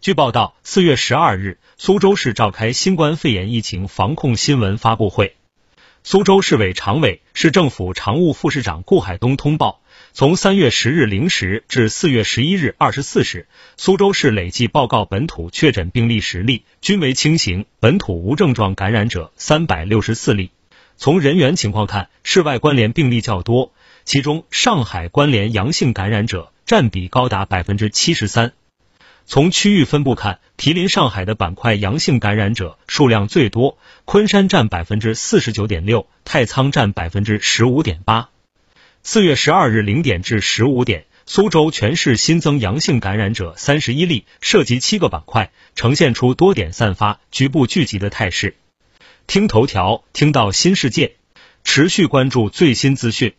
据报道，四月十二日，苏州市召开新冠肺炎疫情防控新闻发布会。苏州市委常委、市政府常务副市长顾海东通报，从三月十日零时至四月十一日二十四时，苏州市累计报告本土确诊病例十例，均为轻型，本土无症状感染者三百六十四例。从人员情况看，市外关联病例较多，其中上海关联阳性感染者占比高达百分之七十三。从区域分布看，毗邻上海的板块阳性感染者数量最多，昆山占百分之四十九点六，太仓占百分之十五点八。四月十二日零点至十五点，苏州全市新增阳性感染者三十一例，涉及七个板块，呈现出多点散发、局部聚集的态势。听头条，听到新世界，持续关注最新资讯。